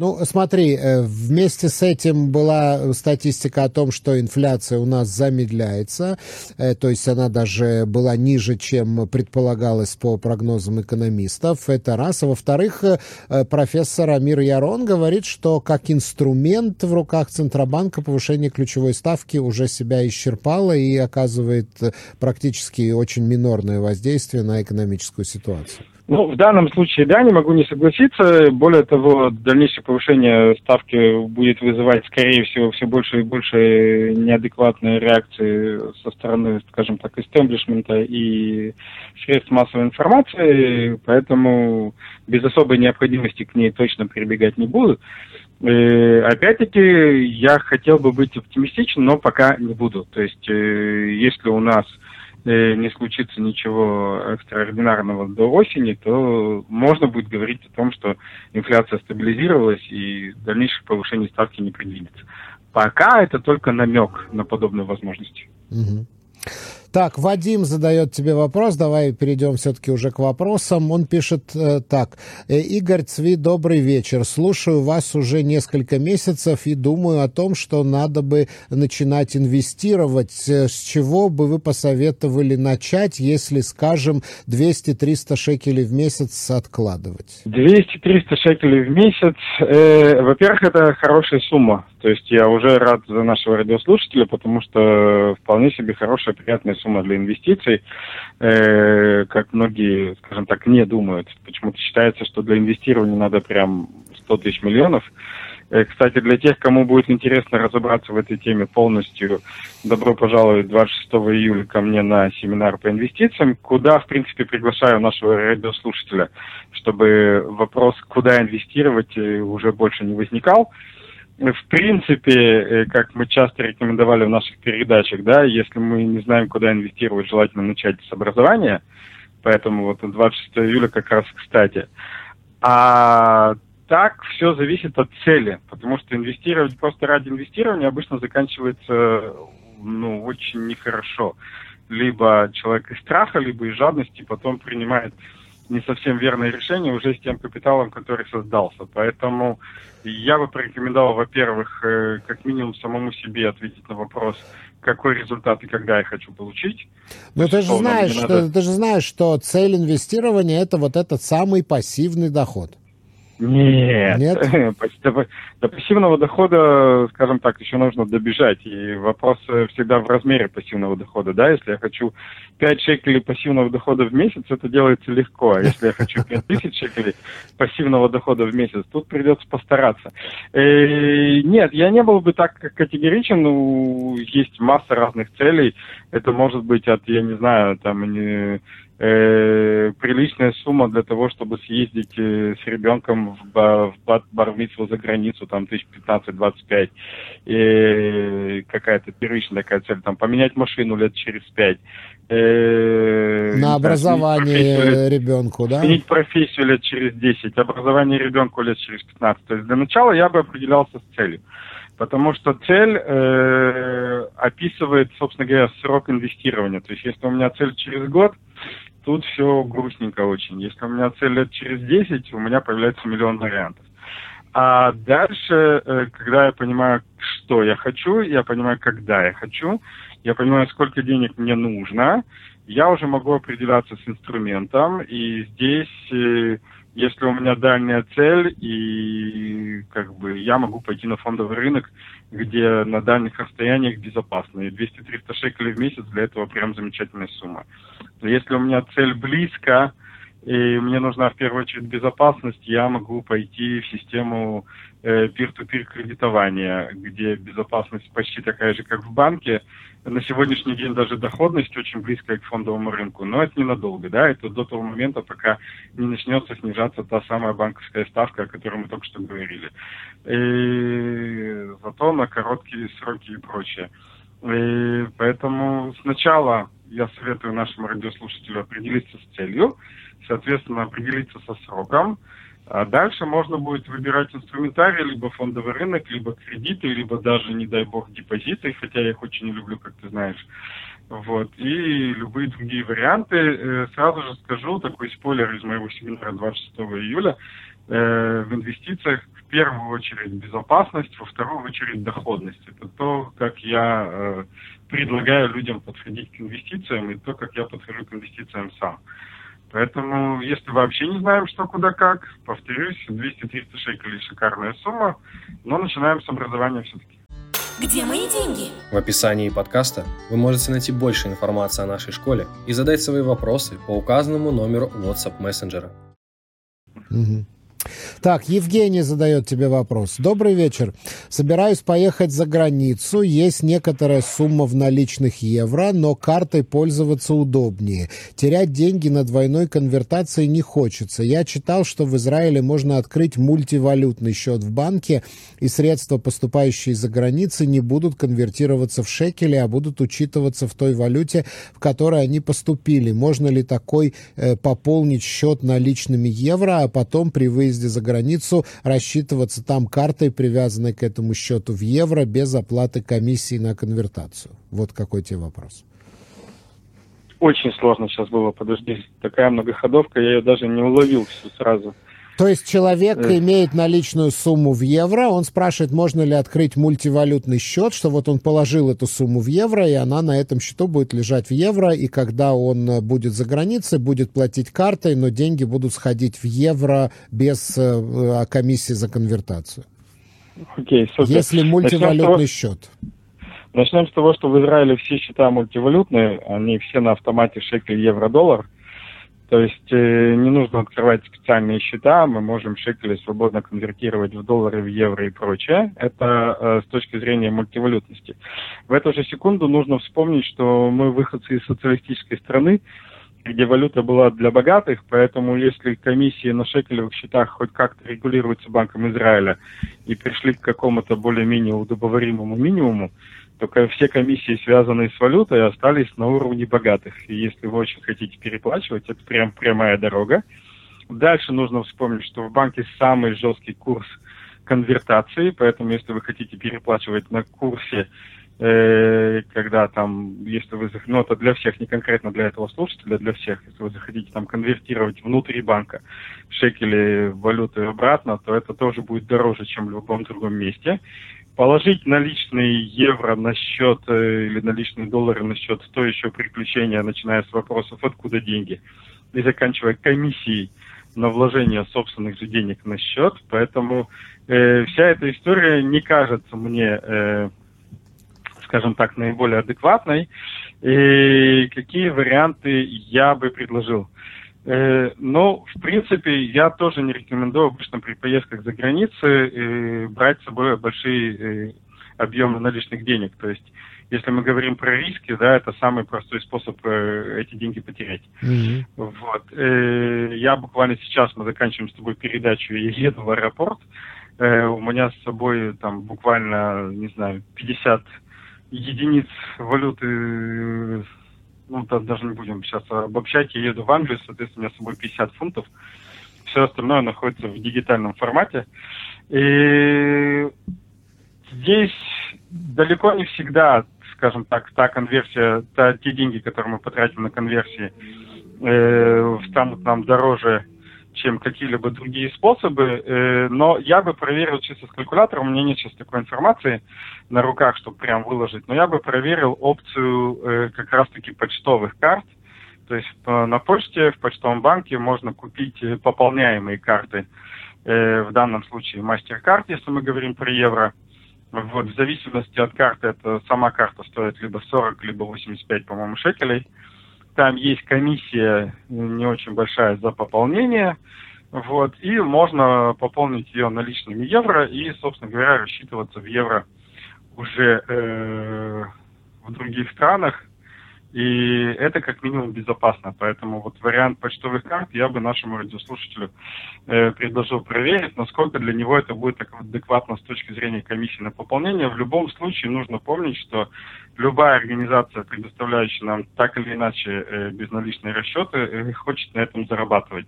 Ну, смотри, э, вместе с этим была статистика о том, что инфляция у нас замедляется, э, то есть она даже была ниже, чем предполагалось по прогнозам экономистов. Это раз. А во-вторых, э, профессор Амир Ярон говорит, что как инструмент в руках Центробанка повышение ключевой ставки уже себя исчерпало и оказывает практически очень минорное воздействие на экономическую ситуацию. Ну, в данном случае, да, не могу не согласиться. Более того, дальнейшее повышение ставки будет вызывать, скорее всего, все больше и больше неадекватные реакции со стороны, скажем так, истеблишмента и средств массовой информации, поэтому без особой необходимости к ней точно прибегать не буду. И, э, опять-таки, я хотел бы быть оптимистичен, но пока не буду. То есть, э, если у нас не случится ничего экстраординарного до осени, то можно будет говорить о том, что инфляция стабилизировалась и дальнейшее повышение ставки не предвидится. Пока это только намек на подобные возможности. Угу. Так, Вадим задает тебе вопрос. Давай перейдем все-таки уже к вопросам. Он пишет э, так. «Э, Игорь Цви, добрый вечер. Слушаю вас уже несколько месяцев и думаю о том, что надо бы начинать инвестировать. Э, с чего бы вы посоветовали начать, если, скажем, 200-300 шекелей в месяц откладывать? 200-300 шекелей в месяц. Э, во-первых, это хорошая сумма. То есть я уже рад за нашего радиослушателя, потому что вполне себе хорошая, приятная сумма для инвестиций, э, как многие, скажем так, не думают. Почему-то считается, что для инвестирования надо прям 100 тысяч миллионов. Э, кстати, для тех, кому будет интересно разобраться в этой теме полностью, добро пожаловать 26 июля ко мне на семинар по инвестициям, куда, в принципе, приглашаю нашего радиослушателя, чтобы вопрос, куда инвестировать, уже больше не возникал в принципе, э, как мы часто рекомендовали в наших передачах, да, если мы не знаем, куда инвестировать, желательно начать с образования. Поэтому вот 26 июля как раз кстати. А так все зависит от цели, потому что инвестировать просто ради инвестирования обычно заканчивается ну, очень нехорошо. Либо человек из страха, либо из жадности потом принимает не совсем верное решение уже с тем капиталом, который создался. Поэтому я бы порекомендовал, во-первых, э, как минимум самому себе ответить на вопрос, какой результат и когда я хочу получить. Но ты же, знаешь, надо... ты же знаешь, что цель инвестирования – это вот этот самый пассивный доход. Нет. Нет? До, пассивного дохода, скажем так, еще нужно добежать. И вопрос э, всегда в размере пассивного дохода. Да, если я хочу 5 шекелей пассивного дохода в месяц, это делается легко. А если я хочу 5 тысяч шекелей пассивного дохода в месяц, тут придется постараться. И, э, нет, я не был бы так категоричен. Ну, есть масса разных целей. Это может быть от, я не знаю, там, не э, приличная сумма для того, чтобы съездить э, с ребенком в, в Бармицу за границу, там, тысяч 15-25. И какая-то первичная такая цель, там, поменять машину лет через пять. Э, На образование ребенку, да? Сменить профессию лет через 10, образование ребенку лет через 15. То есть для начала я бы определялся с целью. Потому что цель э, описывает, собственно говоря, срок инвестирования. То есть если у меня цель через год, тут все грустненько очень. Если у меня цель лет через 10, у меня появляется миллион вариантов. А дальше, э, когда я понимаю, что я хочу, я понимаю, когда я хочу, я понимаю, сколько денег мне нужно, я уже могу определяться с инструментом, и здесь э, если у меня дальняя цель, и как бы я могу пойти на фондовый рынок, где на дальних расстояниях безопасно. И 200-300 шекелей в месяц для этого прям замечательная сумма. Если у меня цель близко, и мне нужна в первую очередь безопасность, я могу пойти в систему э, peer-to-peer кредитования, где безопасность почти такая же, как в банке. На сегодняшний день даже доходность очень близкая к фондовому рынку, но это ненадолго, да, это до того момента, пока не начнется снижаться та самая банковская ставка, о которой мы только что говорили. И зато на короткие сроки и прочее. И поэтому сначала я советую нашему радиослушателю определиться с целью, соответственно, определиться со сроком. А дальше можно будет выбирать инструментарий, либо фондовый рынок, либо кредиты, либо даже, не дай бог, депозиты, хотя я их очень люблю, как ты знаешь. Вот. И любые другие варианты. Э, сразу же скажу, такой спойлер из моего семинара 26 июля. Э, в инвестициях в первую очередь безопасность, во вторую очередь доходность. Это то, как я э, предлагаю людям подходить к инвестициям и то, как я подхожу к инвестициям сам. Поэтому, если вообще не знаем, что куда как, повторюсь, 200-300 шекелей шикарная сумма, но начинаем с образования все-таки. Где мои деньги? В описании подкаста вы можете найти больше информации о нашей школе и задать свои вопросы по указанному номеру WhatsApp мессенджера. Угу. Так, Евгений задает тебе вопрос. Добрый вечер. Собираюсь поехать за границу. Есть некоторая сумма в наличных евро, но картой пользоваться удобнее. Терять деньги на двойной конвертации не хочется. Я читал, что в Израиле можно открыть мультивалютный счет в банке, и средства, поступающие за границей, не будут конвертироваться в шекели, а будут учитываться в той валюте, в которой они поступили. Можно ли такой э, пополнить счет наличными евро, а потом при выезде выезде за границу рассчитываться там картой, привязанной к этому счету в евро, без оплаты комиссии на конвертацию? Вот какой тебе вопрос. Очень сложно сейчас было, подожди. Такая многоходовка, я ее даже не уловил всю сразу. То есть человек э. имеет наличную сумму в евро, он спрашивает, можно ли открыть мультивалютный счет, что вот он положил эту сумму в евро, и она на этом счету будет лежать в евро, и когда он э, будет за границей, будет платить картой, но деньги будут сходить в евро без э, комиссии за конвертацию. Окей, супер. Если мультивалютный счет. Начнем с того, что в Израиле все счета мультивалютные, они все на автомате шекель, евро, доллар. То есть э, не нужно открывать специальные счета, мы можем шекели свободно конвертировать в доллары, в евро и прочее. Это э, с точки зрения мультивалютности. В эту же секунду нужно вспомнить, что мы выходцы из социалистической страны, где валюта была для богатых, поэтому если комиссии на шекелевых счетах хоть как-то регулируются Банком Израиля и пришли к какому-то более-менее удобоваримому минимуму, только все комиссии, связанные с валютой, остались на уровне богатых. И если вы очень хотите переплачивать, это прям прямая дорога. Дальше нужно вспомнить, что в банке самый жесткий курс конвертации, поэтому если вы хотите переплачивать на курсе, э, когда там, если вы, ну это для всех, не конкретно для этого слушателя, для всех, если вы захотите там конвертировать внутри банка шекели валюты обратно, то это тоже будет дороже, чем в любом другом месте положить наличные евро на счет э, или наличные доллары на счет, то еще приключения, начиная с вопросов, откуда деньги, и заканчивая комиссией на вложение собственных же денег на счет. Поэтому э, вся эта история не кажется мне, э, скажем так, наиболее адекватной. И какие варианты я бы предложил? Но, в принципе, я тоже не рекомендую обычно при поездках за границей э, брать с собой большие э, объемы наличных денег. То есть, если мы говорим про риски, да, это самый простой способ эти деньги потерять. Mm-hmm. Вот. Я буквально сейчас, мы заканчиваем с тобой передачу, я еду в аэропорт, у меня с собой там буквально, не знаю, 50 единиц валюты ну, там даже не будем сейчас обобщать, я еду в Англию, соответственно, у меня с собой 50 фунтов, все остальное находится в дигитальном формате. И здесь далеко не всегда, скажем так, та конверсия, та, те деньги, которые мы потратим на конверсии, э, станут нам дороже, чем какие-либо другие способы, э, но я бы проверил чисто с калькулятором, у меня нет сейчас такой информации на руках, чтобы прям выложить, но я бы проверил опцию э, как раз-таки почтовых карт, то есть э, на почте, в почтовом банке можно купить пополняемые карты, в данном случае MasterCard, если мы говорим про евро, вот, в зависимости от карты, это сама карта стоит либо 40, либо 85, по-моему, шекелей, там есть комиссия не очень большая за пополнение, вот, и можно пополнить ее наличными евро и, собственно говоря, рассчитываться в евро уже э, в других странах. И это как минимум безопасно. Поэтому вот вариант почтовых карт я бы нашему радиослушателю э, предложил проверить, насколько для него это будет адекватно с точки зрения комиссии на пополнение. В любом случае нужно помнить, что любая организация, предоставляющая нам так или иначе э, безналичные расчеты, э, хочет на этом зарабатывать.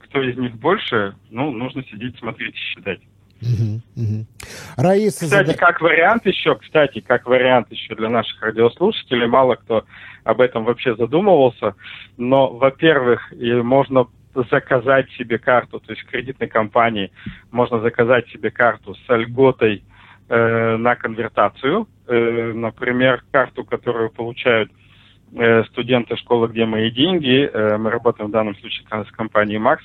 Кто из них больше, ну, нужно сидеть, смотреть и считать. Угу, угу. Раиса кстати, зада... как вариант еще, кстати, как вариант еще для наших радиослушателей, мало кто об этом вообще задумывался, но, во-первых, можно заказать себе карту, то есть в кредитной компании можно заказать себе карту с льготой э, на конвертацию, э, например, карту, которую получают э, студенты школы, где мои деньги, э, мы работаем в данном случае с компанией Макс,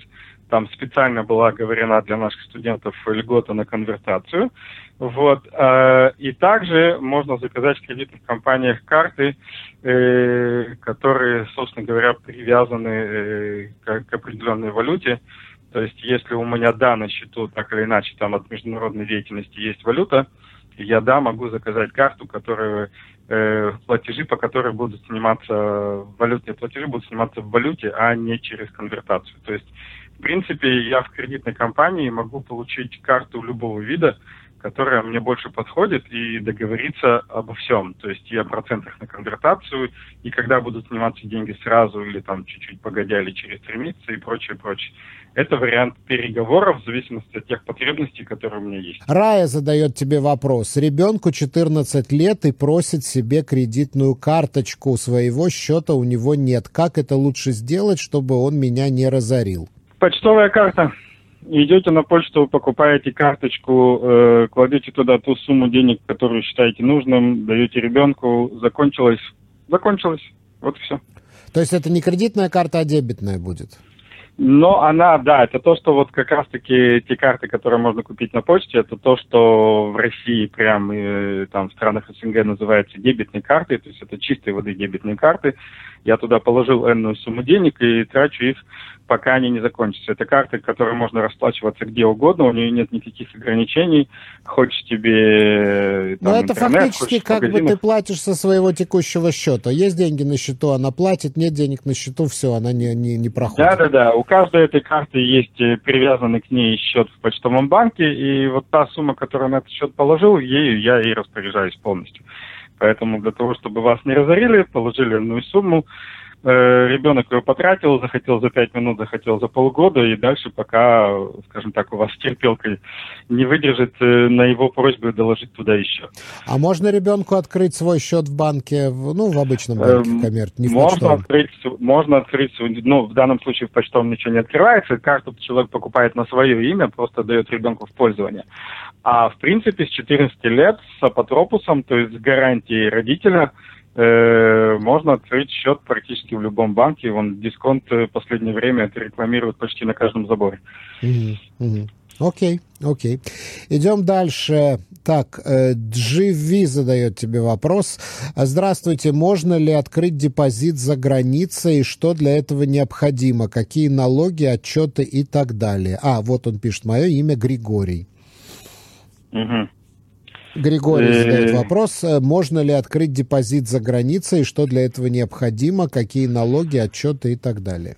там специально была оговорена для наших студентов льгота на конвертацию. Вот. Э, и также можно заказать в кредитных компаниях карты, э, которые, собственно говоря, привязаны э, к определенной валюте. То есть, если у меня да на счету, так или иначе, там от международной деятельности есть валюта, я да могу заказать карту, которая платежи, по которой будут сниматься валютные платежи, будут сниматься в валюте, а не через конвертацию. То есть в принципе, я в кредитной компании могу получить карту любого вида, которая мне больше подходит, и договориться обо всем. То есть и о процентах на конвертацию, и когда будут сниматься деньги сразу, или там чуть-чуть погодя, или через три месяца, и прочее, прочее. Это вариант переговоров в зависимости от тех потребностей, которые у меня есть. Рая задает тебе вопрос. Ребенку 14 лет и просит себе кредитную карточку. Своего счета у него нет. Как это лучше сделать, чтобы он меня не разорил? Почтовая карта. Идете на почту, покупаете карточку, э, кладете туда ту сумму денег, которую считаете нужным, даете ребенку, закончилось, закончилось, вот и все. То есть это не кредитная карта, а дебетная будет? Но она, да, это то, что вот как раз-таки те карты, которые можно купить на почте, это то, что в России прям э, там в странах СНГ называется дебетные карты, то есть это чистой воды дебетные карты. Я туда положил энную сумму денег и трачу их пока они не закончатся. Это карты, которые можно расплачиваться где угодно, у нее нет никаких ограничений. Хочешь тебе там, Но это интернет, фактически как бы ты платишь со своего текущего счета. Есть деньги на счету, она платит, нет денег на счету, все, она не, не, не проходит. Да-да-да, у каждой этой карты есть э, привязанный к ней счет в почтовом банке, и вот та сумма, которую на этот счет положил, ею я и распоряжаюсь полностью. Поэтому для того, чтобы вас не разорили, положили одну сумму, Э, ребенок его потратил, захотел за пять минут, захотел за полгода, и дальше пока, скажем так, у вас терпелка не выдержит, э, на его просьбу доложить туда еще. А можно ребенку открыть свой счет в банке, ну, в обычном банке, эм, коммерт, не в можно открыть, можно открыть, ну, в данном случае в почтовом ничего не открывается, карту человек покупает на свое имя, просто дает ребенку в пользование. А в принципе с 14 лет с апотропусом, то есть с гарантией родителя, Э, можно открыть счет практически в любом банке. Вон дисконт в последнее время это рекламируют почти на каждом заборе. Окей, окей. Идем дальше. Так, э, GV задает тебе вопрос. Здравствуйте, можно ли открыть депозит за границей? Что для этого необходимо? Какие налоги, отчеты и так далее? А, вот он пишет, мое имя Григорий. Угу. Григорий задает вопрос, э, можно ли открыть депозит за границей, что для этого необходимо, какие налоги, отчеты и так далее.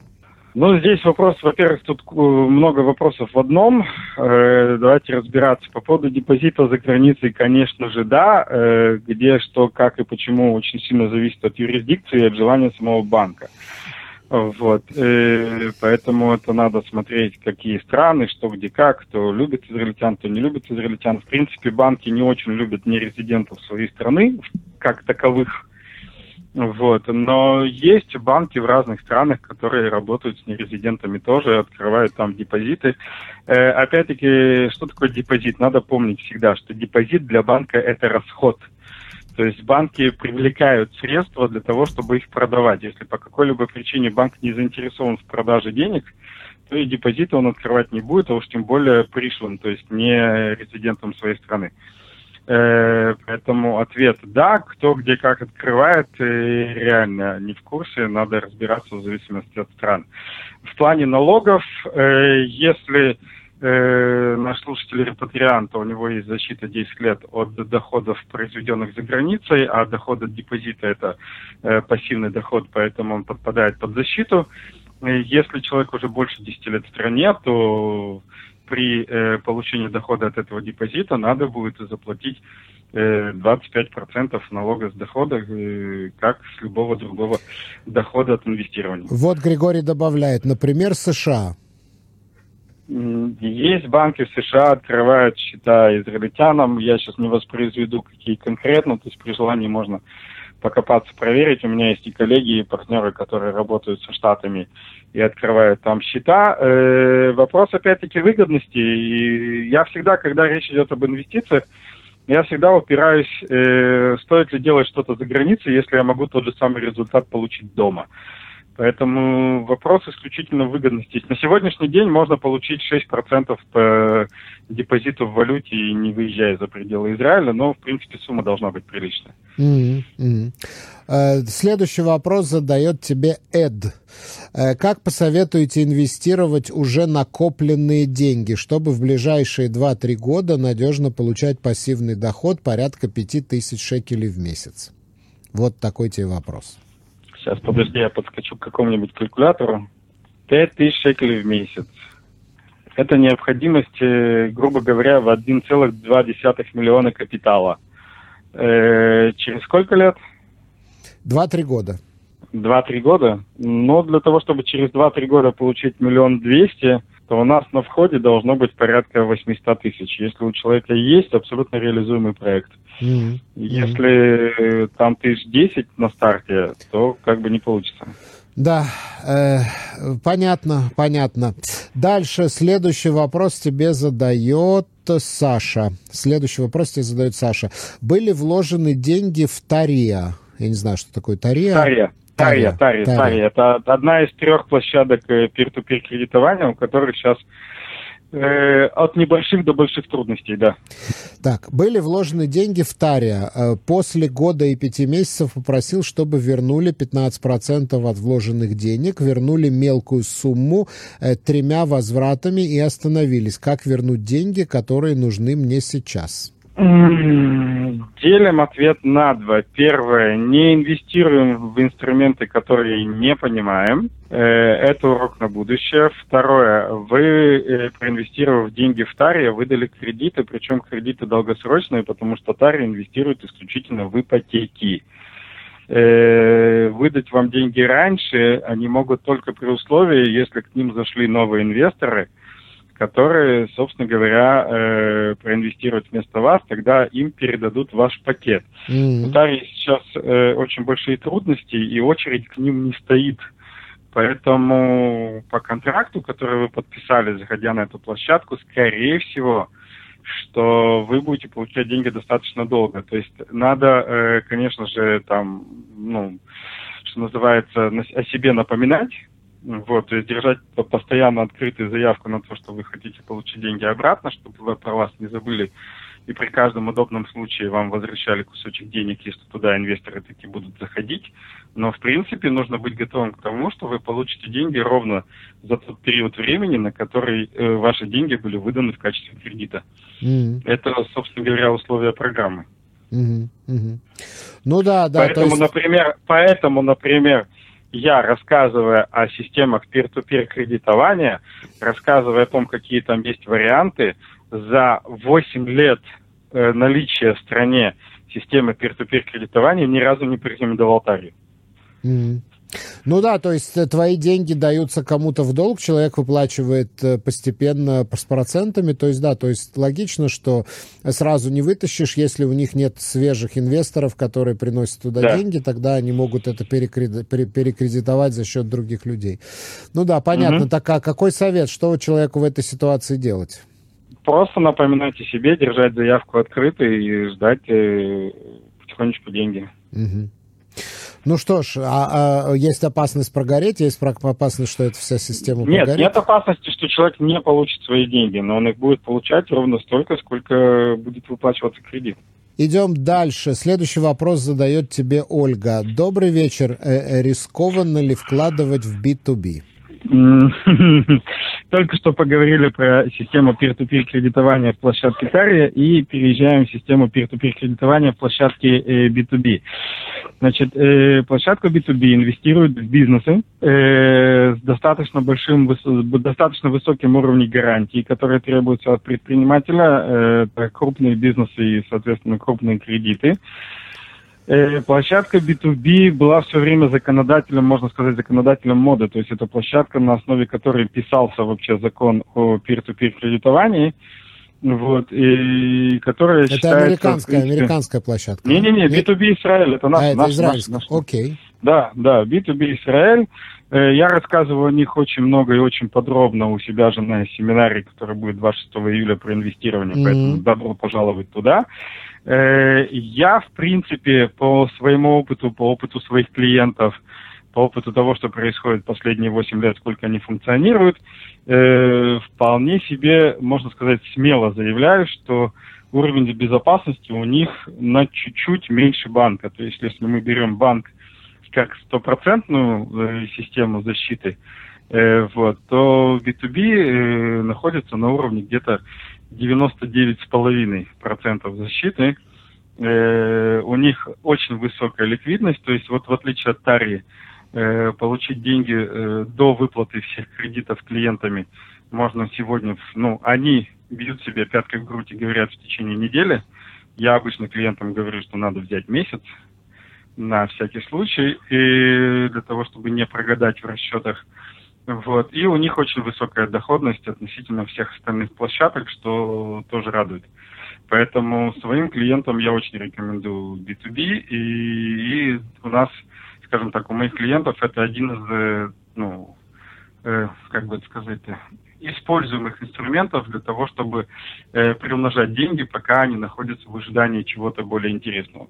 Ну, здесь вопрос, во-первых, тут э, много вопросов в одном. Э, давайте разбираться. По поводу депозита за границей, конечно же, да. Где, что, как и почему очень сильно зависит от юрисдикции и от желания самого банка. Вот, э, поэтому это надо смотреть, какие страны, что где как, кто любит израильтян, кто не любит израильтян. В принципе, банки не очень любят нерезидентов своей страны, как таковых. Вот, но есть банки в разных странах, которые работают с нерезидентами тоже, открывают там депозиты. Э, опять-таки, что такое депозит? Надо помнить всегда, что депозит для банка это расход – то есть банки привлекают средства для того, чтобы их продавать. Если по какой-либо причине банк не заинтересован в продаже денег, то и депозиты он открывать не будет, а уж тем более пришлым, то есть не резидентом своей страны. Э, поэтому ответ да, кто где как открывает, реально не в курсе, надо разбираться в зависимости от стран. В плане налогов, э, если э, наш слушатель репатрианта, у него есть защита 10 лет от доходов, произведенных за границей, а доход от депозита это э, пассивный доход, поэтому он подпадает под защиту. Если человек уже больше 10 лет в стране, то при э, получении дохода от этого депозита надо будет заплатить 25% э, налога с дохода, э, как с любого другого дохода от инвестирования. Вот Григорий добавляет, например, США Есть банки в США, открывают счета израильтянам. Я сейчас не воспроизведу, какие конкретно. То есть при желании можно покопаться, проверить. У меня есть и коллеги, и партнеры, которые работают со Штатами и открывают там счета. Э, вопрос, опять-таки, выгодности. И я всегда, когда речь идет об инвестициях, я всегда упираюсь, э, стоит ли делать что-то за границей, если я могу тот же самый результат получить дома. Поэтому вопрос исключительно выгодности. На сегодняшний день можно получить 6% по депозиту в валюте, не выезжая за пределы Израиля, но, в принципе, сумма должна быть приличная. Mm-hmm. Следующий вопрос задает тебе Эд. Э, как посоветуете инвестировать уже накопленные деньги, чтобы в ближайшие 2-3 года надежно получать пассивный доход порядка 5000 шекелей в месяц? Вот такой тебе вопрос. Сейчас, подожди, я подскочу к какому-нибудь калькулятору. 5000 шекелей в месяц. Это необходимость, грубо говоря, в 1,2 миллиона капитала. Э, через сколько лет? Два-три года. Два-три года? Но для того, чтобы через два-три года получить миллион двести, то у нас на входе должно быть порядка 800 тысяч. Если у человека есть абсолютно реализуемый проект. Mm-hmm. Если там тысяч десять на старте, то как бы не получится. Да, э, понятно, понятно. Дальше следующий вопрос тебе задает Саша. Следующий вопрос тебе задает Саша. Были вложены деньги в Тария? Я не знаю, что такое Тария. Тария. Тария, Тария, Тария. Это одна из трех площадок peer-to-peer э, кредитования, у которых сейчас Э, от небольших до больших трудностей, да. Так, были вложены деньги в Тария. Э, после года и пяти месяцев попросил, чтобы вернули 15% от вложенных денег, вернули мелкую сумму тремя возвратами и остановились. Как вернуть деньги, которые нужны мне сейчас? Делим ответ на два. Первое, не инвестируем в инструменты, которые не понимаем. Э, это урок на будущее. Второе, вы, э, проинвестировав деньги в Таре, выдали кредиты, причем кредиты долгосрочные, потому что Таре инвестирует исключительно в ипотеки. Э, выдать вам деньги раньше они могут только при условии, если к ним зашли новые инвесторы – которые, собственно говоря, э, проинвестируют вместо вас, тогда им передадут ваш пакет. Mm-hmm. В Тарии сейчас э, очень большие трудности, и очередь к ним не стоит. Поэтому по контракту, который вы подписали, заходя на эту площадку, скорее всего, что вы будете получать деньги достаточно долго. То есть надо, э, конечно же, там, ну, что называется, о себе напоминать, вот, то есть держать постоянно открытую заявку на то, что вы хотите получить деньги обратно, чтобы вы про вас не забыли, и при каждом удобном случае вам возвращали кусочек денег, если туда инвесторы такие будут заходить. Но, в принципе, нужно быть готовым к тому, что вы получите деньги ровно за тот период времени, на который э, ваши деньги были выданы в качестве кредита. Mm-hmm. Это, собственно говоря, условия программы. Mm-hmm. Mm-hmm. Ну да, да. Поэтому, есть... например, поэтому, например, я, рассказывая о системах peer-to-peer кредитования, рассказывая о том, какие там есть варианты, за 8 лет э, наличия в стране системы peer-to-peer кредитования ни разу не порекомендовал Тарию. Mm-hmm. Ну да, то есть э, твои деньги даются кому-то в долг, человек выплачивает э, постепенно с процентами, то есть да, то есть логично, что сразу не вытащишь, если у них нет свежих инвесторов, которые приносят туда да. деньги, тогда они могут это перекредитовать за счет других людей. Ну да, понятно. Угу. Так а какой совет, что человеку в этой ситуации делать? Просто напоминайте себе, держать заявку открытой и ждать э, потихонечку деньги. Угу. Ну что ж, а, а есть опасность прогореть, есть опасность, что эта вся система нет, прогорит? Нет, опасности, что человек не получит свои деньги, но он их будет получать ровно столько, сколько будет выплачиваться кредит. Идем дальше. Следующий вопрос задает тебе Ольга. Добрый вечер. Э, э, рискованно ли вкладывать в B2B? Только что поговорили про систему peer-to-peer кредитования в площадке Тария и переезжаем в систему peer-to-peer кредитования в площадке B2B. Э, Значит, э, площадка B2B инвестирует в бизнесы э, с достаточно большим, достаточно высоким уровнем гарантий, которые требуются от предпринимателя. Крупные бизнесы и, соответственно, крупные кредиты. Э, площадка B2B была все время законодателем, можно сказать, законодателем моды. То есть это площадка, на основе которой писался вообще закон о peer-to-peer кредитовании. Вот, и которая это считается... американская, принципе... американская площадка. Не-не-не, B2B Израиль, это наш, а, это наш, израильская, наш, окей. Да, да, B2B Израиль. Э, я рассказываю о них очень много и очень подробно у себя же на семинаре, который будет 26 июля про инвестирование, mm-hmm. поэтому добро пожаловать туда. Э, я, в принципе, по своему опыту, по опыту своих клиентов, по опыту того, что происходит последние 8 лет, сколько они функционируют, э, вполне себе, можно сказать, смело заявляю, что уровень безопасности у них на чуть-чуть меньше банка. То есть, если мы берем банк как стопроцентную э, систему защиты, э, вот, то B2B э, находится на уровне где-то 99,5% защиты. У них очень высокая ликвидность, то есть вот в отличие от Тари, э, получить деньги до выплаты всех кредитов клиентами можно сегодня, ну, они бьют себе пяткой в грудь и говорят в течение недели. Я обычно клиентам говорю, что надо взять месяц на всякий случай, и для того, чтобы не прогадать в расчетах. Вот. И у них очень высокая доходность относительно всех остальных площадок, что тоже радует. Поэтому своим клиентам я очень рекомендую B2B, и, и у нас, скажем так, у моих клиентов это один из, э, ну, э, как бы это сказать, используемых инструментов для того, чтобы э, приумножать деньги, пока они находятся в ожидании чего-то более интересного.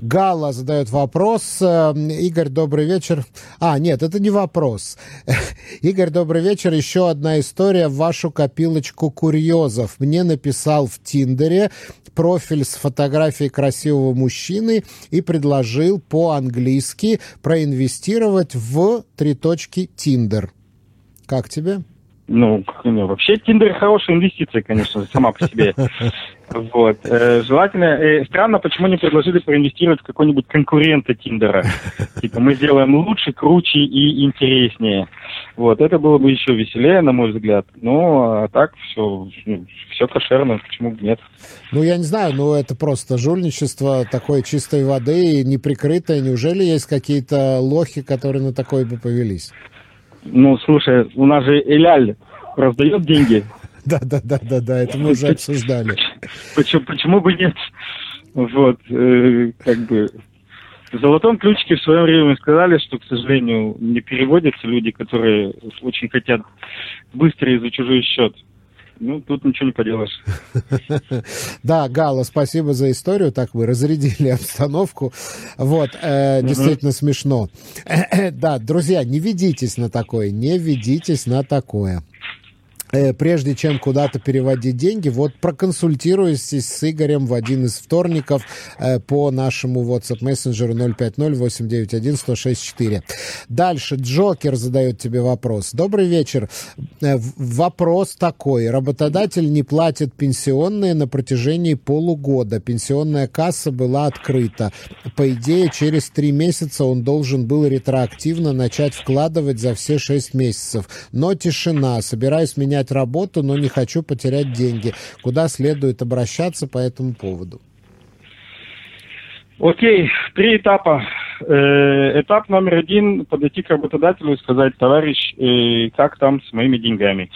Гала задает вопрос. Э, Игорь, добрый вечер. А, нет, это не вопрос. Игорь, добрый вечер. Еще одна история в вашу копилочку курьезов. Мне написал в Тиндере профиль с фотографией красивого мужчины и предложил по-английски проинвестировать в три точки Тиндер. Как тебе? Ну, ну, вообще Тиндер хорошая инвестиция, конечно, сама по себе. Вот. Э, желательно... Э, странно, почему не предложили проинвестировать в какой-нибудь конкурента Тиндера. Типа мы сделаем лучше, круче и интереснее. Вот. Это было бы еще веселее, на мой взгляд. Ну, а так все, ну, все кошерно, почему бы нет. Ну, я не знаю, ну это просто жульничество такой чистой воды, неприкрытое. Неужели есть какие-то лохи, которые на такое бы повелись? Ну, слушай, у нас же Эляль раздает деньги. Да, да, да, да, да, это мы уже обсуждали. Почему, почему бы нет? Вот, э, как бы в золотом ключике в своем время сказали, что, к сожалению, не переводятся люди, которые очень хотят быстро и за чужой счет. Ну, тут ничего не поделаешь. Да, Гала, спасибо за историю. Так вы разрядили обстановку. Вот, э, действительно смешно. Да, друзья, не ведитесь на такое, не ведитесь на такое. Э, прежде чем куда-то переводить деньги, вот проконсультируйтесь с Игорем в один из вторников э, по нашему WhatsApp мессенджеру 050-891-1064. Дальше Джокер задает тебе вопрос. Добрый вечер. Э, вопрос такой. Работодатель не платит пенсионные на протяжении полугода. Пенсионная касса была открыта. По идее, через три месяца он должен был ретроактивно начать вкладывать за все шесть месяцев. Но тишина. Собираюсь менять менять работу, но не хочу потерять деньги. Куда следует обращаться по этому поводу? Окей, три этапа. Э, этап номер один – подойти к работодателю и сказать, товарищ, э, как там с моими деньгами?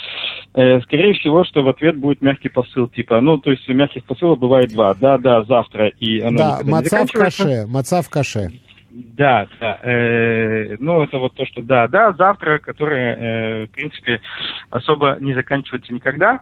Э, скорее всего, что в ответ будет мягкий посыл, типа, ну, то есть мягких посылов бывает два. Да, да, завтра. И оно да, маца в каше, маца в каше. Да, да. Э, ну, это вот то, что да, да, завтра, которое, э, в принципе, особо не заканчивается никогда.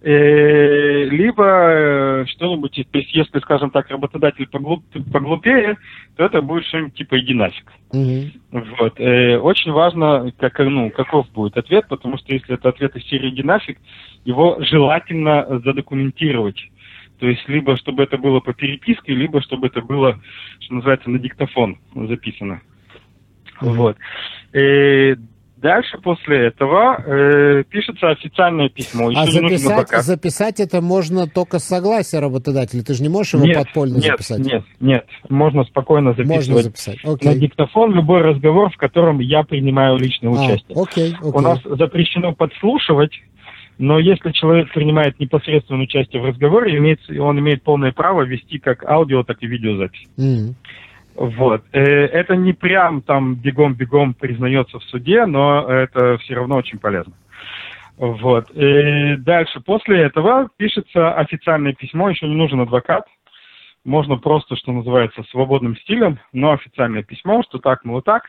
Э, либо э, что-нибудь, то есть, если, скажем так, работодатель поглуп, поглупее, то это будет что-нибудь типа «иди нафиг». Mm-hmm. Вот. Э, очень важно, как, ну, каков будет ответ, потому что если это ответ из серии «иди нафиг», его желательно задокументировать. То есть либо чтобы это было по переписке, либо чтобы это было, что называется, на диктофон записано. Mm-hmm. Вот. И Дальше после этого э, пишется официальное письмо. Еще а записать, записать это можно только с согласия работодателя. Ты же не можешь его нет, подпольно нет, записать? Нет, нет, можно спокойно записывать можно записать. Окей. на диктофон любой разговор, в котором я принимаю личное А, участие. окей, окей. У нас запрещено подслушивать, но если человек принимает непосредственное участие в разговоре, имеет, он имеет полное право вести как аудио, так и видеозапись. Мгм. Вот. Э, Это не прям там бегом-бегом признается в суде, но это все равно очень полезно. Вот. И дальше, после этого пишется официальное письмо, еще не нужен адвокат. Можно просто, что называется, свободным стилем, но официальное письмо, что так, мол, так.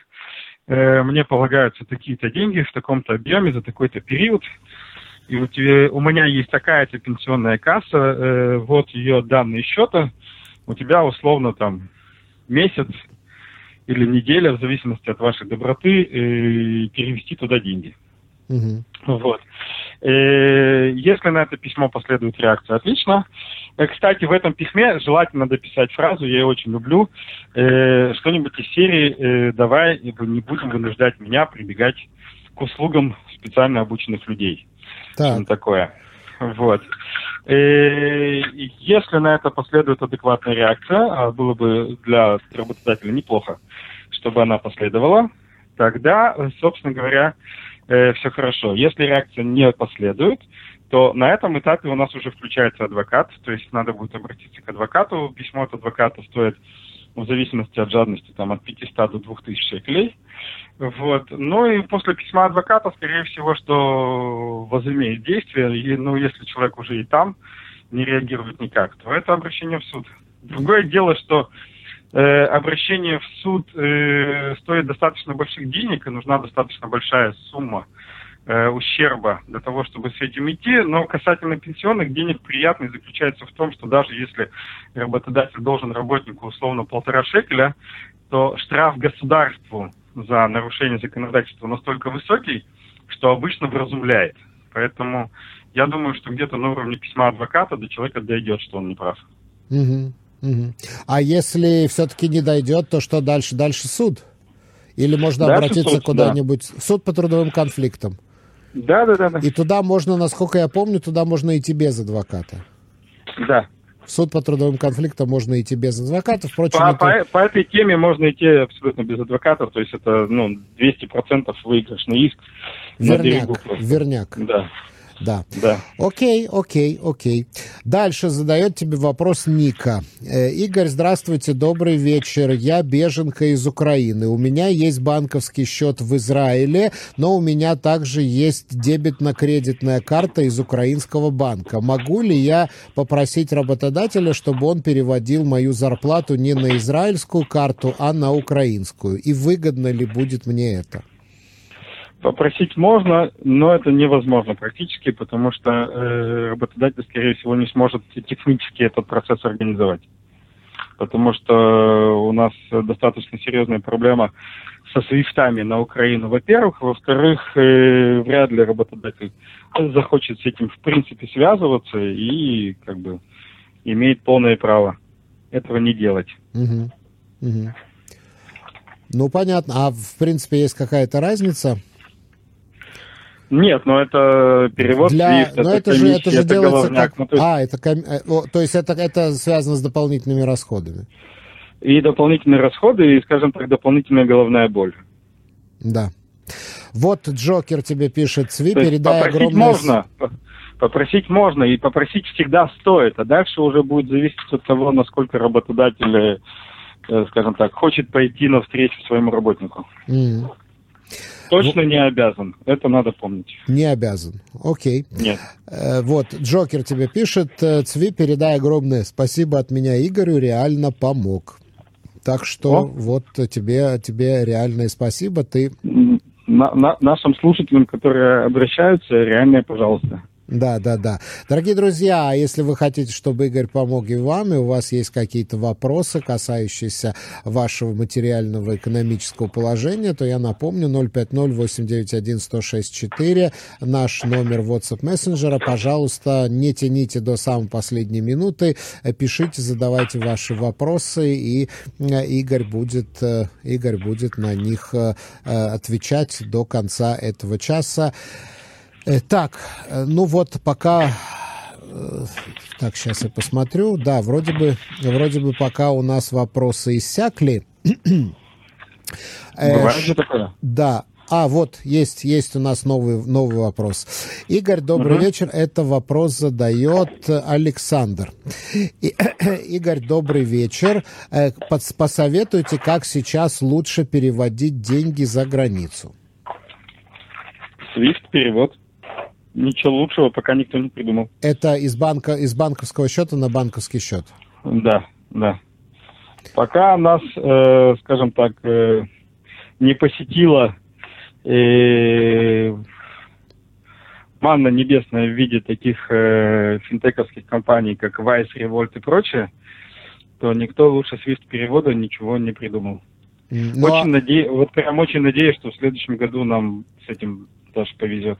Э, Мне полагаются такие-то деньги в таком-то объеме за такой-то период. И у, тебя, у меня есть такая-то пенсионная касса, э, вот ее данные счета. У тебя условно там месяц или неделя, в зависимости от вашей доброты, э, перевести туда деньги. Мгм. Вот. Э, Если на это письмо последует реакция, отлично. Э, Кстати, в этом письме желательно дописать фразу, я ее очень люблю, э, что-нибудь из серии э, «Давай не будем вынуждать меня прибегать к услугам специально обученных людей». Так, такое. Вот. Э, Если на это последует адекватная реакция, а было бы для работодателя неплохо, чтобы она последовала, тогда, э, собственно говоря, все хорошо. Если реакция не последует, то на этом этапе у нас уже включается адвокат, то есть надо будет обратиться к адвокату. Письмо от адвоката стоит в зависимости от жадности там, от 500 до 2000 шекелей. Вот. Ну и после письма адвоката, скорее всего, что возымеет действие, и, ну, если человек уже и там не реагирует никак, то это обращение в суд. Другое дело, что э, обращение в суд э, стоит достаточно больших денег, и нужна достаточно большая сумма э, ущерба для того, чтобы с этим идти. Но касательно пенсионных денег приятный заключается в том, что даже если работодатель должен работнику условно полтора шекеля, то штраф государству за нарушение законодательства настолько высокий, что обычно вразумляет. Поэтому я думаю, что где-то на уровне письма адвоката до человека дойдет, что он не прав. Мгм. Мгм. А если все-таки не дойдет, то что дальше? Дальше суд? Или можно Дальше обратиться суд, куда-нибудь? в Суд по трудовым конфликтам. Да, да, да, да. И туда можно, насколько я помню, туда можно идти без адвоката. Да. В суд по трудовым конфликтам можно идти без адвоката. Впрочем, По, это- по- по этой теме можно идти абсолютно без адвокатов, то есть это ну, 200% выигрышный иск. верняк, верняк, Да, да. да. Окей, окей, окей. Дальше задает тебе вопрос Ника. Э, Игорь, здравствуйте, добрый вечер. Я беженка из Украины. У меня есть банковский счет в Израиле, но у меня также есть дебетно-кредитная карта из украинского банка. Могу ли я попросить работодателя, чтобы он переводил мою зарплату не на израильскую карту, а на украинскую? И выгодно ли будет мне это? Попросить можно, но это невозможно практически, потому что э, работодатель, скорее всего, не сможет технически этот процесс организовать. Потому что у нас достаточно серьезная проблема со свифтами на Украину, во-первых. Во-вторых, э, вряд ли работодатель захочет с этим в принципе связываться и как бы имеет полное право этого не делать. Мгм. Мгм. Ну, понятно. А в принципе есть какая-то разница? Нет, но это перевод Для... SWIFT, Но это, же, комиссия, это же делается головняк. как... Ну, то есть А, это, ком- э, то есть это, это связано с дополнительными расходами. И дополнительные расходы, и, скажем так, дополнительная головная боль. Да. Вот Джокер тебе пишет, Цви, То передай попросить огромное... можно, попросить можно, и попросить всегда стоит, а дальше уже будет зависеть от того, насколько работодатель, э, скажем так, хочет пойти навстречу своему работнику. М, Точно не обязан, это надо помнить. Не обязан. Окей. Нет. Э, вот, Джокер тебе пишет, э, Цви, передай огромное спасибо от меня Игорю, реально помог. Так что О. вот тебе, тебе реальное спасибо. Ты на- на- нашим слушателям, которые обращаются, реальное, пожалуйста. Да, да, да. Дорогие друзья, а если вы хотите, чтобы Игорь помог и вам, и у вас есть какие-то вопросы, касающиеся вашего материального экономического положения, то я напомню 050-891-1064, наш номер WhatsApp мессенджера. Пожалуйста, не тяните до самой последней минуты, пишите, задавайте ваши вопросы, и э, Игорь будет, э, Игорь будет на них э, отвечать до конца этого часа. Так, ну вот пока... Так, сейчас я посмотрю. Да, вроде бы, вроде бы пока у нас вопросы иссякли. Бывает же такое? Да, а, вот, есть, есть у нас новый, новый вопрос. Игорь, добрый угу. вечер. Это вопрос задает Александр. И, Игорь, добрый вечер. Посоветуйте, как сейчас лучше переводить деньги за границу. Свифт перевод. Ничего лучшего пока никто не придумал. Это из банка, из банковского счета на банковский счет? Да, да. Пока нас, э, скажем так, э, не посетила э, манна небесная в виде таких э, финтековских компаний, как Vice, Revolt и прочее, то никто лучше свист перевода ничего не придумал. Но... Ну, очень а наде... Вот прям очень надеюсь, что в следующем году нам с этим даже повезет.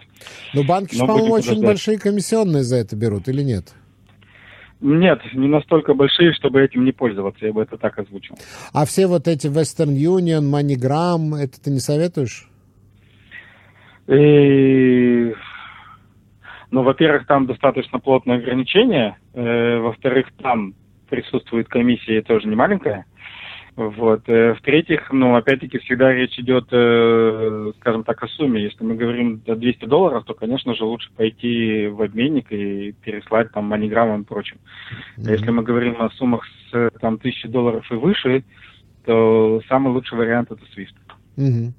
Ну, банки, по-моему, очень большие комиссионные за это берут, или нет? Нет, не настолько большие, чтобы этим не пользоваться, я бы это так озвучил. А все вот эти Western Union, MoneyGram, это ты не советуешь? И... Ну, во-первых, там достаточно плотное ограничение, э, во-вторых, там присутствует комиссия тоже не маленькая. Вот. Э, в-третьих, ну, опять-таки, всегда речь идет, э, скажем так, о сумме. Если мы говорим за 200 долларов, то, конечно же, лучше пойти в обменник и переслать там маниграммам и прочим. Mm-hmm. если мы говорим о суммах с там, 1000 долларов и выше, то самый лучший вариант это SWIFT. Mm-hmm.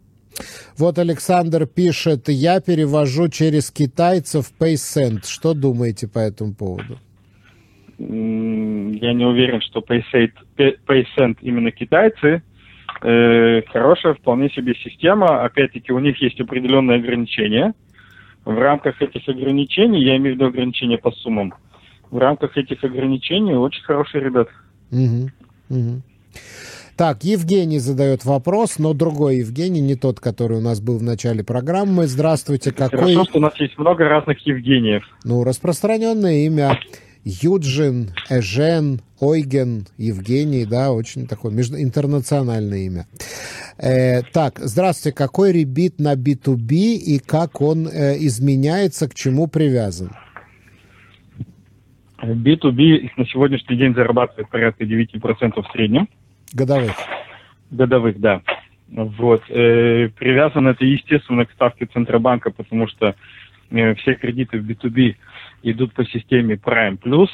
Вот Александр пишет, я перевожу через китайцев PaySend. Что думаете по этому поводу? я не уверен, что PaySend именно китайцы. Э, хорошая вполне себе система. Опять-таки у них есть определенные ограничения. В рамках этих ограничений, я имею в виду ограничения по суммам, в рамках этих ограничений очень хорошие ребята. Угу, угу. Так, Евгений задает вопрос, но другой Евгений, не тот, который у нас был в начале программы. Здравствуйте, какой... Хорошо, что у нас есть много разных Евгениев. Ну, распространенное имя. Юджин, Эжен, Ойген, Евгений, да, очень такое между, интернациональное имя. Э, так, здравствуйте, какой ребит на B2B и как он э, изменяется, к чему привязан? B2B на сегодняшний день зарабатывает порядка 9% в среднем. Годовых? Годовых, да. Вот. Э, привязан это, естественно, к ставке Центробанка, потому что э, все кредиты в B2B идут по системе Prime Plus.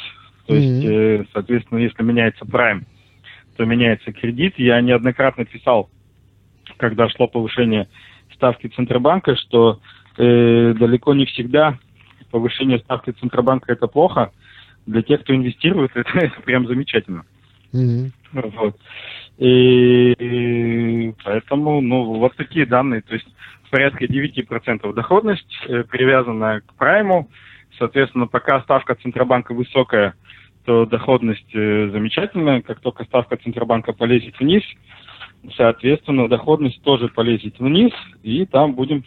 То mm-hmm. есть, э, соответственно, если меняется Prime, то меняется кредит. Я неоднократно писал, когда шло повышение ставки Центробанка, что э, далеко не всегда повышение ставки Центробанка это плохо. Для тех, кто инвестирует, это, это прям замечательно. Mm-hmm. Вот. И, и поэтому, ну, вот такие данные. То есть порядка 9% доходность, э, привязанная к прайму. Соответственно, пока ставка Центробанка высокая, то доходность э, замечательная. Как только ставка Центробанка полезет вниз, соответственно, доходность тоже полезет вниз, и там будем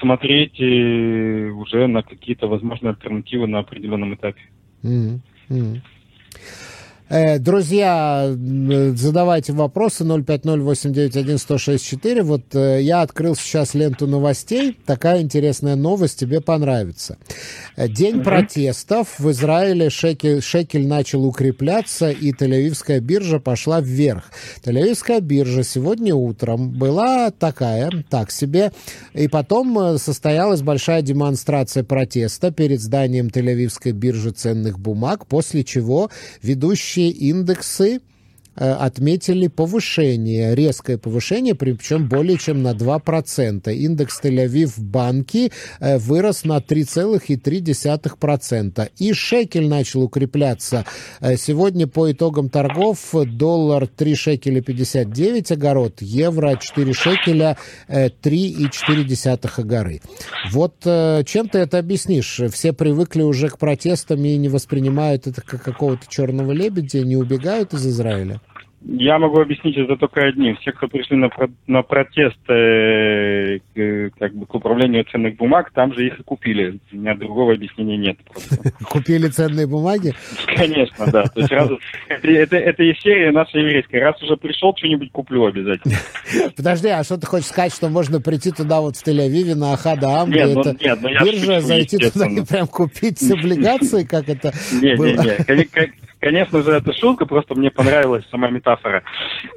смотреть э, уже на какие-то возможные альтернативы на определенном этапе. Mm-hmm. Э, друзья, задавайте вопросы 050-891-1064. Вот э, я открыл сейчас ленту новостей. Такая интересная новость, тебе понравится. Э, день угу. протестов. В Израиле шекель, шекель начал укрепляться, и Тель-Авивская биржа пошла вверх. Тель-Авивская биржа сегодня утром была такая, так себе. И потом состоялась большая демонстрация протеста перед зданием Тель-Авивской биржи ценных бумаг, после чего ведущий ведущие индексы отметили повышение, резкое повышение, причем более чем на 2%. Индекс Тель-Авив банки вырос на 3,3%. И шекель начал укрепляться. Сегодня по итогам торгов доллар 3 шекеля 59 огород, евро 4 шекеля 3,4 огоры. Вот чем ты это объяснишь? Все привыкли уже к протестам и не воспринимают это как какого-то черного лебедя, не убегают из Израиля? Я могу объяснить это только одним. Все, кто пришли на, про, на протест э, к, как бы, к управлению ценных бумаг, там же их и купили. У меня другого объяснения нет. Купили ценные бумаги? Конечно, да. То есть раз, это, это, это из серии наша еврейская. Раз уже пришел, что-нибудь куплю обязательно. Подожди, а что ты хочешь сказать, что можно прийти туда вот в Тель-Авиве на Ахада Амри, нет, это нет, ну, биржа, зайти туда и прям купить облигации, как это Нет, нет, нет. Конечно же, это шутка, просто мне понравилась сама метафора.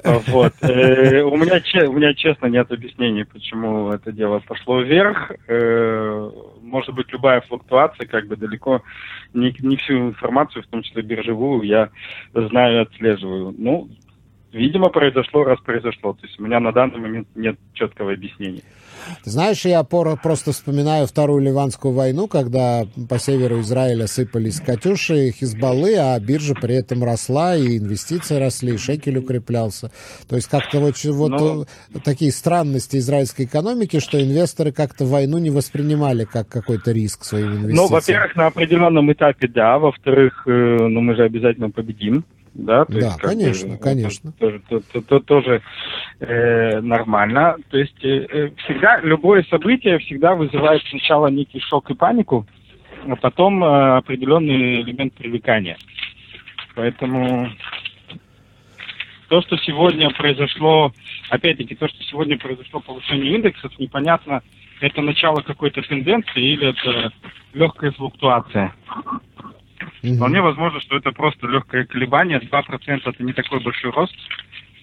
Вот. Э, у меня, у меня, честно, нет объяснений, почему это дело пошло вверх. Э, может быть, любая флуктуация, как бы далеко не, не всю информацию, в том числе биржевую, я знаю и отслеживаю. Ну, видимо, произошло, раз произошло. То есть у меня на данный момент нет четкого объяснения. Ты знаешь, я просто вспоминаю Вторую Ливанскую войну, когда по северу Израиля сыпались «Катюши», «Хизбаллы», а биржа при этом росла, и инвестиции росли, и шекель укреплялся. То есть как-то вот, вот Но... такие странности израильской экономики, что инвесторы как-то войну не воспринимали как какой-то риск своим ну, инвестициям. Ну, во-первых, на определенном этапе, да. Во-вторых, э, ну, мы же обязательно победим да, то да, есть, конечно, бы, конечно. Тоже, то, то, то, тоже э, нормально. То есть э, э, всегда любое событие всегда вызывает сначала некий шок и панику, а потом э, определенный элемент привлекания. Поэтому то, что сегодня произошло, опять-таки, то, что сегодня произошло повышение индексов, непонятно, это начало какой-то тенденции или это легкая флуктуация. Угу. Вполне возможно, что это просто легкое колебание. 2% это не такой большой рост,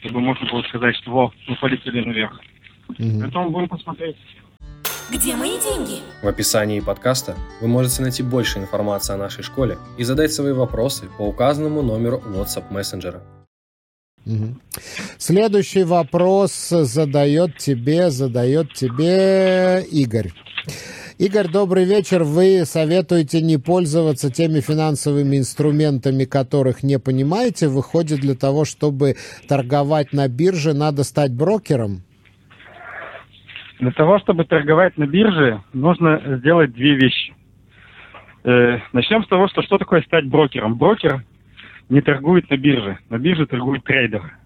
чтобы можно было сказать, что во, мы полетели наверх. Угу. Поэтому будем посмотреть. Где мои деньги? В описании подкаста вы можете найти больше информации о нашей школе и задать свои вопросы по указанному номеру WhatsApp мессенджера. Угу. Следующий вопрос задает тебе, задает тебе Игорь. Игорь, добрый вечер. Вы советуете не пользоваться теми финансовыми инструментами, которых не понимаете. Выходит, для того, чтобы торговать на бирже, надо стать брокером? Для того, чтобы торговать на бирже, нужно сделать две вещи. Э, начнем с того, что что такое стать брокером. Брокер не торгует на бирже. На бирже торгует трейдер.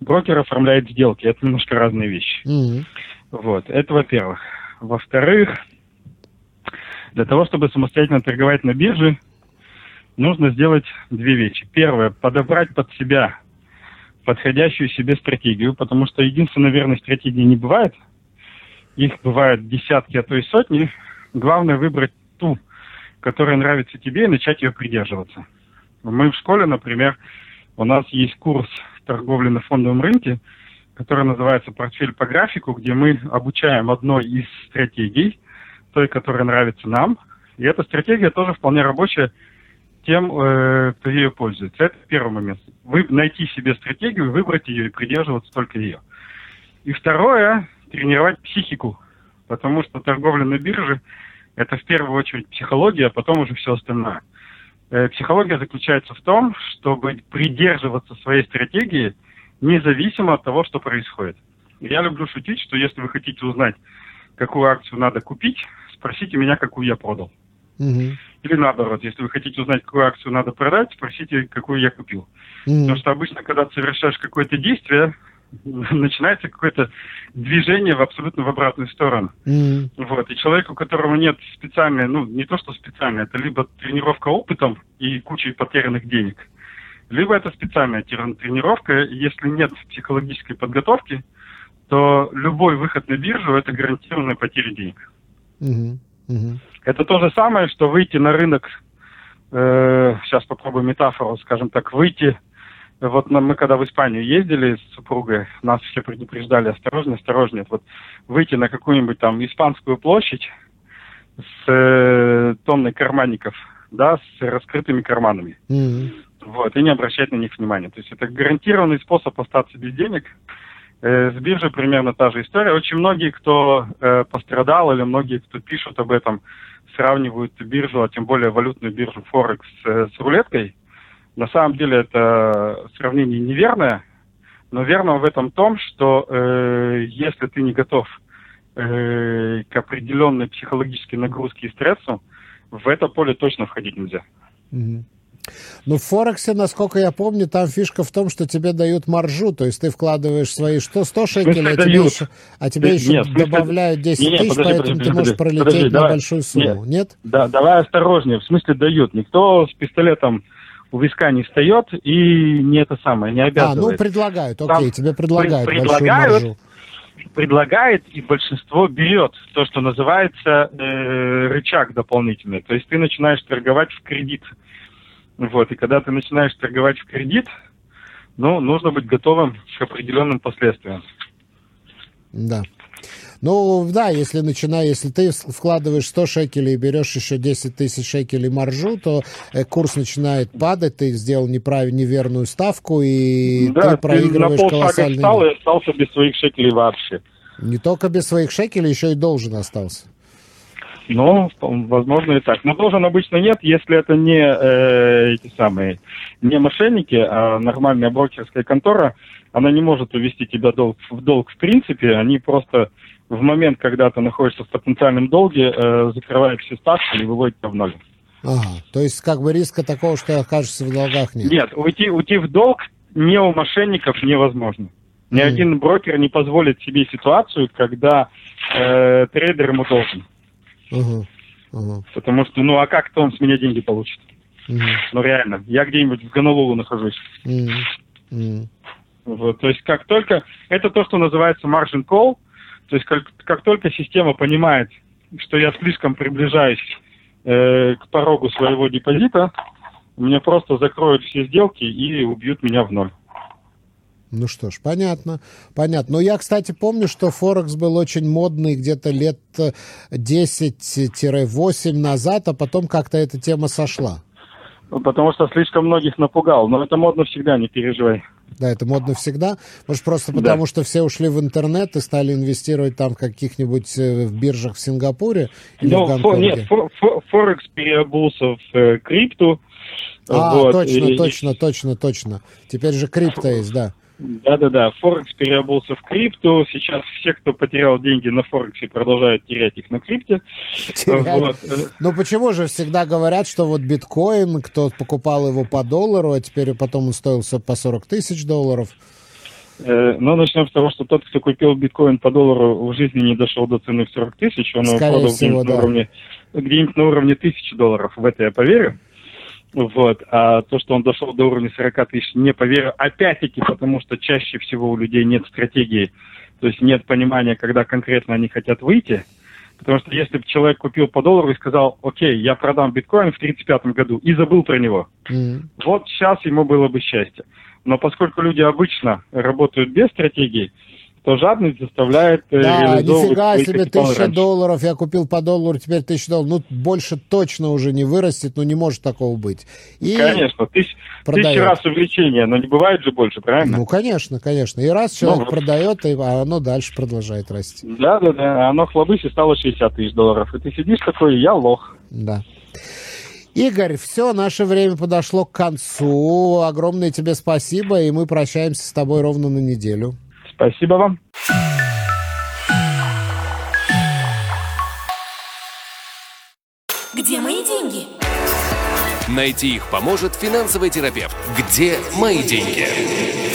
Брокер оформляет сделки. Это немножко разные вещи. Mm-hmm. Вот, это во-первых. Во-вторых, для того, чтобы самостоятельно торговать на бирже, нужно сделать две вещи. Первое, подобрать под себя подходящую себе стратегию, потому что единственной верной стратегии не бывает. Их бывают десятки, а то и сотни. Главное выбрать ту, которая нравится тебе, и начать ее придерживаться. Мы в школе, например, у нас есть курс торговли на фондовом рынке, который называется «Портфель по графику», где мы обучаем одной из стратегий – той, которая нравится нам. И эта стратегия тоже вполне рабочая тем, э, кто ею пользуется. Это первый момент. Вы найти себе стратегию, выбрать ее и придерживаться только ее. И второе, тренировать психику. Потому что торговля на бирже – это в первую очередь психология, а потом уже все остальное. Э, психология заключается в том, чтобы придерживаться своей стратегии независимо от того, что происходит. Я люблю шутить, что если вы хотите узнать, какую акцию надо купить, спросите меня, какую я продал. Угу. Или наоборот, если вы хотите узнать, какую акцию надо продать, спросите, какую я купил. Угу. Потому что обычно, когда ты совершаешь какое-то действие, начинается какое-то движение в абсолютно в обратную сторону. Mm. Вот. И человек, у которого нет специальной, ну, не то что специальной, это либо тренировка опытом и кучей потерянных денег, либо это специальная тренировка, если нет психологической подготовки, то любой выход на биржу – это гарантированная потеря денег. Угу, угу. Это то же самое, что выйти на рынок, э, сейчас попробую метафору, скажем так, выйти, вот мы когда в Испанию ездили с супругой, нас все предупреждали, осторожнее, осторожнее, вот выйти на какую-нибудь там испанскую площадь с э, тонной карманников, да, с раскрытыми карманами. Mm-hmm. вот, и не обращать на них внимания. То есть это гарантированный способ остаться без денег. Э, с биржей примерно та же история. Очень многие, кто э, пострадал, или многие, кто пишут об этом, сравнивают биржу, а тем более валютную биржу Форекс э, с рулеткой. На самом деле это сравнение неверное, но верно в этом том, что э, если ты не готов э, к определенной психологической нагрузке и стрессу, в это поле точно входить нельзя. Mm-hmm. Ну, в Форексе, насколько я помню, там фишка в том, что тебе дают маржу, то есть ты вкладываешь свои 100, 100 шекелей, а тебе еще, а тебе еще нет, добавляют 10 нет, тысяч, подожди, поэтому подожди, ты можешь пролететь подожди, на давай, большую сумму, нет, нет? Да, давай осторожнее, в смысле дают. Никто с пистолетом у виска не встает и не это самое, не обязывает. А, ну предлагают, окей, Там тебе предлагают, предлагают большую маржу предлагает, и большинство берет то, что называется э, рычаг дополнительный. То есть ты начинаешь торговать в кредит. Вот, и когда ты начинаешь торговать в кредит, ну, нужно быть готовым к определенным последствиям. Да. Ну, да, если начиная, если ты вкладываешь 100 шекелей и берешь еще 10 тысяч шекелей маржу, то э, курс начинает падать, ты сделал неправильно, неверную ставку, и да, ты проигрываешь ты на колоссальный... встал и остался без своих шекелей вообще. Не только без своих шекелей, еще и должен остался. Ну, возможно и так. Но должен обычно нет, если это не э, эти самые, не мошенники, а нормальная брокерская контора, она не может увести тебя долг, в долг в принципе, они просто в момент, когда ты находишься в потенциальном долге, э, закрывают все ставки и выводят тебя в ноль. Ага, то есть как бы риска такого, что окажешься в долгах нет? Нет, уйти, уйти в долг не у мошенников невозможно. Ни mm. один брокер не позволит себе ситуацию, когда э, трейдер ему должен. Uh-huh. Потому что, ну а как-то он с меня деньги получит? Uh-huh. Ну реально, я где-нибудь в Гонолулу нахожусь. Uh-huh. Вот, то есть как только, это то, что называется margin call, то есть как, как только система понимает, что я слишком приближаюсь э, к порогу своего депозита, мне просто закроют все сделки и убьют меня в ноль. Ну что ж, понятно, понятно. Но я, кстати, помню, что Форекс был очень модный где-то лет 10-8 назад, а потом как-то эта тема сошла. Ну, потому что слишком многих напугал. Но это модно всегда, не переживай. Да, это модно всегда. Может, просто потому, да. что все ушли в интернет и стали инвестировать там в каких-нибудь э, в биржах в Сингапуре или ну, в Гонконге? Нет, Форекс переобулся в э, крипту. А, вот, точно, и... точно, точно, точно. Теперь же крипто есть, да. Да-да-да, Форекс переобулся в крипту. Сейчас все, кто потерял деньги на Форексе, продолжают терять их на крипте. Вот. Ну почему же всегда говорят, что вот биткоин, кто покупал его по доллару, а теперь потом он стоил по 40 тысяч долларов? Э, ну, начнем с того, что тот, кто купил биткоин по доллару, в жизни не дошел до цены в 40 тысяч, он его продал где-нибудь да. на уровне, где-нибудь на уровне тысячи долларов. В это я поверю. Вот. А то, что он дошел до уровня 40 тысяч, не поверю. Опять-таки, потому что чаще всего у людей нет стратегии, то есть нет понимания, когда конкретно они хотят выйти. Потому что если бы человек купил по доллару и сказал, окей, я продам биткоин в 1935 году и забыл про него, mm-hmm. вот сейчас ему было бы счастье. Но поскольку люди обычно работают без стратегии, то жадность заставляет э, Да, нифига себе, тысяча раньше. долларов, я купил по доллару, теперь тысяча долларов. Ну, больше точно уже не вырастет, ну, не может такого быть. И конечно, тысяч, тысяча раз увеличение, но не бывает же больше, правильно? Ну, конечно, конечно. И раз человек ну, продает, а оно дальше продолжает расти. Да, да, да, оно в хлобысе стало 60 тысяч долларов. И ты сидишь такой, я лох. Да. Игорь, все, наше время подошло к концу. Огромное тебе спасибо, и мы прощаемся с тобой ровно на неделю. Спасибо вам. Где мои деньги? Найти их поможет финансовый терапевт. Где мои деньги?